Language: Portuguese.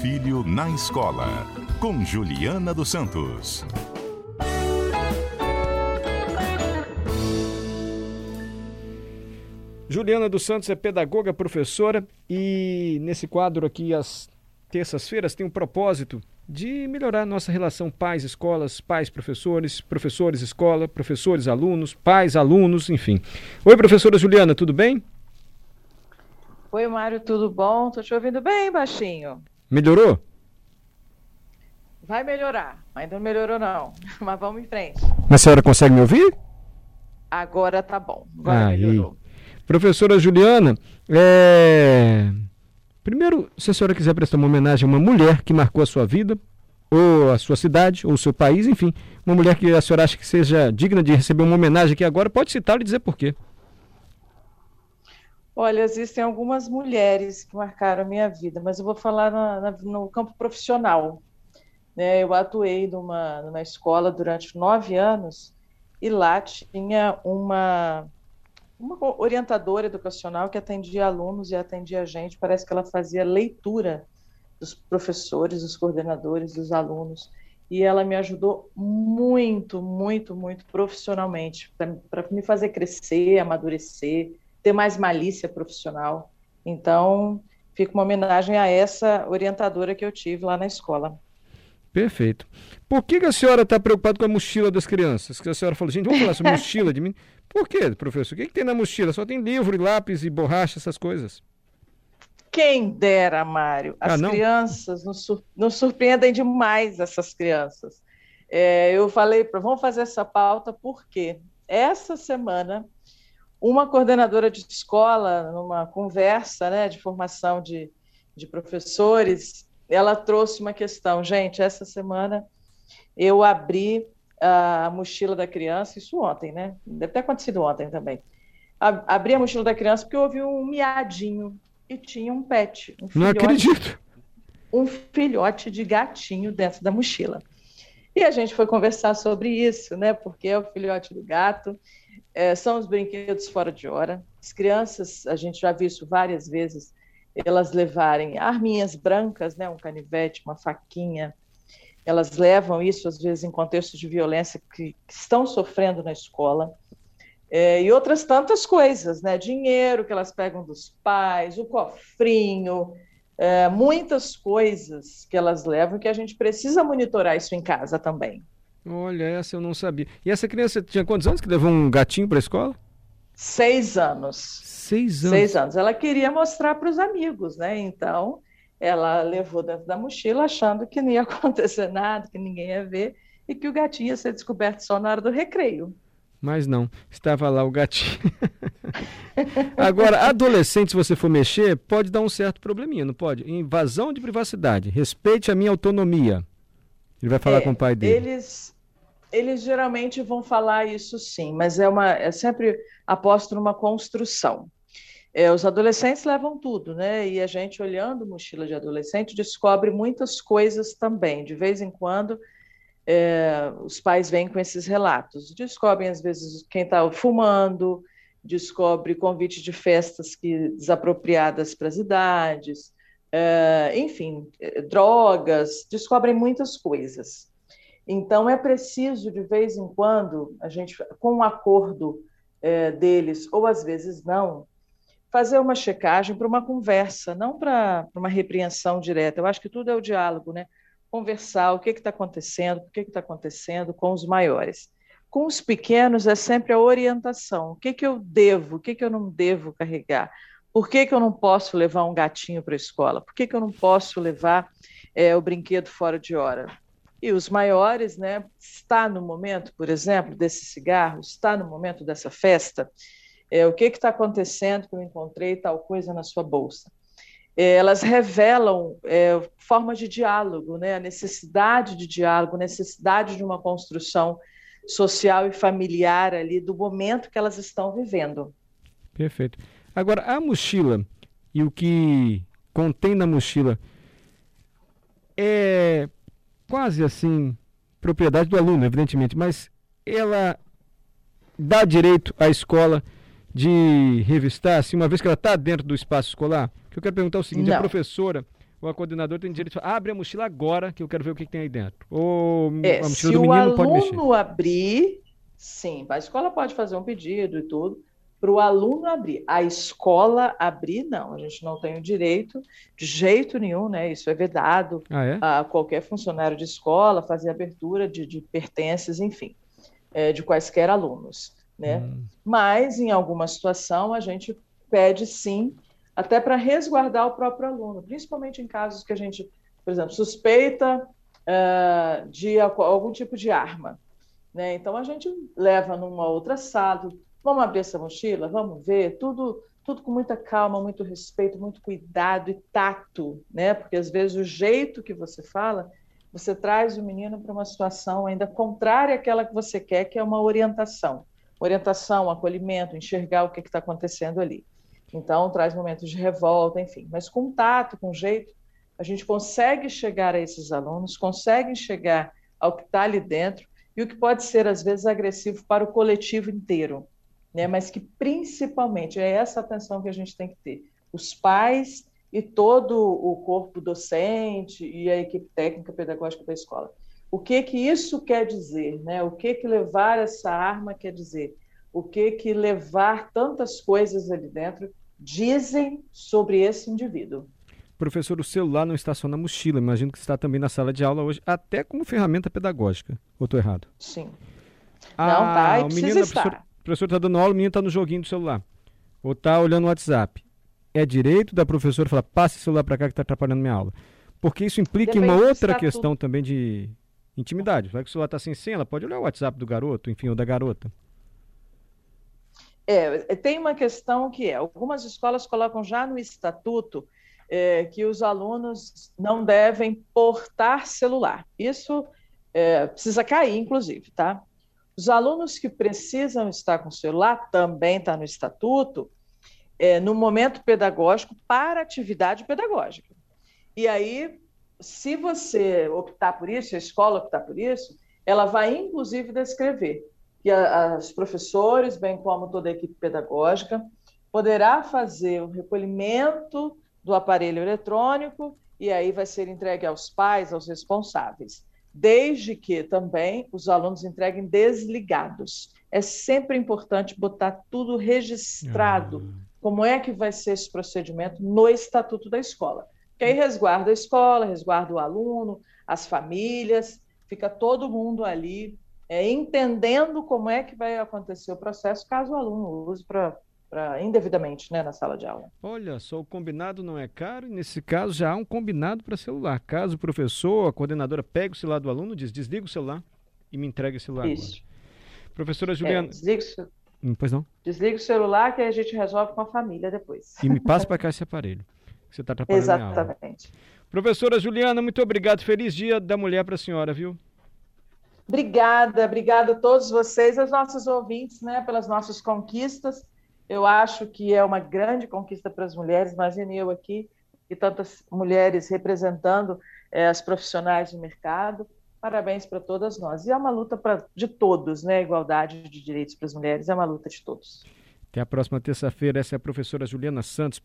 filho na escola, com Juliana dos Santos. Juliana dos Santos é pedagoga, professora e nesse quadro aqui, às terças-feiras, tem um propósito de melhorar nossa relação pais-escolas, pais-professores, professores-escola, professores-alunos, pais-alunos, enfim. Oi, professora Juliana, tudo bem? Oi, Mário, tudo bom? Tô te ouvindo bem, baixinho. Melhorou? Vai melhorar. Ainda não melhorou, não. Mas vamos em frente. Mas a senhora consegue me ouvir? Agora tá bom. Agora Aí. melhorou. Professora Juliana, é... primeiro, se a senhora quiser prestar uma homenagem a uma mulher que marcou a sua vida, ou a sua cidade, ou o seu país, enfim, uma mulher que a senhora acha que seja digna de receber uma homenagem aqui agora, pode citar e dizer por quê. Olha, existem algumas mulheres que marcaram a minha vida, mas eu vou falar na- na- no campo profissional. né? Eu atuei numa, numa escola durante nove anos e lá tinha uma, uma orientadora educacional que atendia alunos e atendia gente. Parece que ela fazia leitura dos professores, dos coordenadores, dos alunos. E ela me ajudou muito, muito, muito profissionalmente, para me fazer crescer, amadurecer, ter mais malícia profissional. Então, fica uma homenagem a essa orientadora que eu tive lá na escola. Perfeito. Por que, que a senhora está preocupada com a mochila das crianças? Que a senhora falou, gente, vamos falar sobre mochila de mim. Por quê, professor? O que, que tem na mochila? Só tem livro, lápis e borracha, essas coisas. Quem dera, Mário. As Ah, não? crianças nos, sur- nos surpreendem demais, essas crianças. É, eu falei, para vamos fazer essa pauta porque essa semana uma coordenadora de escola, numa conversa né, de formação de, de professores, ela trouxe uma questão. Gente, essa semana eu abri a mochila da criança, isso ontem, né? Deve ter acontecido ontem também. Abri a mochila da criança porque houve um miadinho e tinha um pet, um Não filhote acredito. um filhote de gatinho dentro da mochila. E a gente foi conversar sobre isso, né? Porque é o filhote do gato, é, são os brinquedos fora de hora. As crianças, a gente já viu isso várias vezes, elas levarem arminhas brancas, né? Um canivete, uma faquinha. Elas levam isso, às vezes, em contextos de violência que, que estão sofrendo na escola. É, e outras tantas coisas, né? Dinheiro que elas pegam dos pais, o cofrinho, é, muitas coisas que elas levam que a gente precisa monitorar isso em casa também. Olha, essa eu não sabia. E essa criança tinha quantos anos que levou um gatinho para a escola? Seis anos. Seis anos. Seis anos. Ela queria mostrar para os amigos, né? Então, ela levou dentro da mochila achando que não ia acontecer nada, que ninguém ia ver e que o gatinho ia ser descoberto só na hora do recreio. Mas não, estava lá o gatinho. Agora, adolescente, se você for mexer, pode dar um certo probleminha, não pode? Invasão de privacidade. Respeite a minha autonomia. Ele vai falar É, com o pai dele. Eles, eles geralmente vão falar isso sim, mas é uma, é sempre aposto numa construção. É, os adolescentes levam tudo, né? E a gente olhando mochila de adolescente descobre muitas coisas também. De vez em quando é, os pais vêm com esses relatos, descobrem às vezes quem está fumando, descobre convite de festas que desapropriadas para as idades, é, enfim, é, drogas, descobrem muitas coisas. Então é preciso de vez em quando a gente, com um acordo é, deles ou às vezes não, fazer uma checagem para uma conversa, não para uma repreensão direta. Eu acho que tudo é o diálogo, né? Conversar o que está acontecendo, por que está acontecendo com os maiores. Com os pequenos é sempre a orientação. O que, que eu devo, o que, que eu não devo carregar? Por que, que eu não posso levar um gatinho para a escola? Por que, que eu não posso levar é, o brinquedo fora de hora? E os maiores, né? Está no momento, por exemplo, desse cigarro, está no momento dessa festa, é, o que está acontecendo que eu encontrei tal coisa na sua bolsa? É, elas revelam é, formas de diálogo, né? a necessidade de diálogo, necessidade de uma construção social e familiar ali do momento que elas estão vivendo. Perfeito. Agora, a mochila e o que contém na mochila é quase assim propriedade do aluno, evidentemente, mas ela dá direito à escola de revistar, assim, uma vez que ela está dentro do espaço escolar? O que eu quero perguntar é o seguinte: a Não. professora o coordenador tem direito de abre a mochila agora que eu quero ver o que, que tem aí dentro. Ou é, a mochila se do menino o pode mexer. aluno abrir, sim, a escola pode fazer um pedido e tudo, para o aluno abrir. A escola abrir, não, a gente não tem o direito de jeito nenhum, né? Isso é vedado ah, é? a qualquer funcionário de escola fazer abertura de, de pertences, enfim, é, de quaisquer alunos, né? Hum. Mas, em alguma situação, a gente pede sim, até para resguardar o próprio aluno, principalmente em casos que a gente, por exemplo, suspeita uh, de algum tipo de arma. Né? Então, a gente leva numa outra sala, Vamos abrir essa mochila, vamos ver, tudo, tudo com muita calma, muito respeito, muito cuidado e tato, né? Porque às vezes o jeito que você fala, você traz o menino para uma situação ainda contrária àquela que você quer, que é uma orientação. Orientação, acolhimento, enxergar o que está acontecendo ali. Então, traz momentos de revolta, enfim. Mas com tato, com jeito, a gente consegue chegar a esses alunos, consegue chegar ao que está ali dentro e o que pode ser, às vezes, agressivo para o coletivo inteiro né? mas que principalmente é essa atenção que a gente tem que ter. Os pais e todo o corpo docente e a equipe técnica pedagógica da escola. O que que isso quer dizer? Né? O que que levar essa arma quer dizer? O que que levar tantas coisas ali dentro dizem sobre esse indivíduo? Professor, o celular não está só na mochila, imagino que está também na sala de aula hoje, até como ferramenta pedagógica. Ou estou errado? Sim. Ah, não, tá, e o precisa menino estar. Professor está dando aula, o menino está no joguinho do celular. Ou está olhando o WhatsApp. É direito da professora falar, passe o celular para cá que está atrapalhando minha aula. Porque isso implica Depende uma do outra questão também de intimidade. Vai que o celular está sem senha, ela pode olhar o WhatsApp do garoto, enfim, ou da garota. É, tem uma questão que é, algumas escolas colocam já no estatuto é, que os alunos não devem portar celular. Isso é, precisa cair, inclusive, tá? Os alunos que precisam estar com o celular, também está no estatuto, é, no momento pedagógico para atividade pedagógica. E aí, se você optar por isso, a escola optar por isso, ela vai inclusive descrever que os professores, bem como toda a equipe pedagógica, poderá fazer o recolhimento do aparelho eletrônico e aí vai ser entregue aos pais, aos responsáveis desde que também os alunos entreguem desligados. É sempre importante botar tudo registrado. Uhum. Como é que vai ser esse procedimento no estatuto da escola? Que aí resguarda a escola, resguarda o aluno, as famílias, fica todo mundo ali é, entendendo como é que vai acontecer o processo caso o aluno use para pra, indevidamente né, na sala de aula. Olha, só o combinado não é caro, e nesse caso já há um combinado para celular. Caso o professor, a coordenadora pegue o celular do aluno, diz, desliga o celular e me entregue o celular Isso. agora. Professora Juliana... É, desliga, o... hum, pois não? desliga o celular que a gente resolve com a família depois. E me passa para cá esse aparelho, você está atrapalhando Exatamente. Professora Juliana, muito obrigado. Feliz dia da mulher para a senhora, viu? Obrigada, obrigada a todos vocês, aos nossos ouvintes, né, pelas nossas conquistas. Eu acho que é uma grande conquista para as mulheres. Imagine eu aqui e tantas mulheres representando é, as profissionais do mercado. Parabéns para todas nós. E é uma luta pra, de todos, né? Igualdade de direitos para as mulheres é uma luta de todos. Até a próxima terça-feira. Essa é a professora Juliana Santos.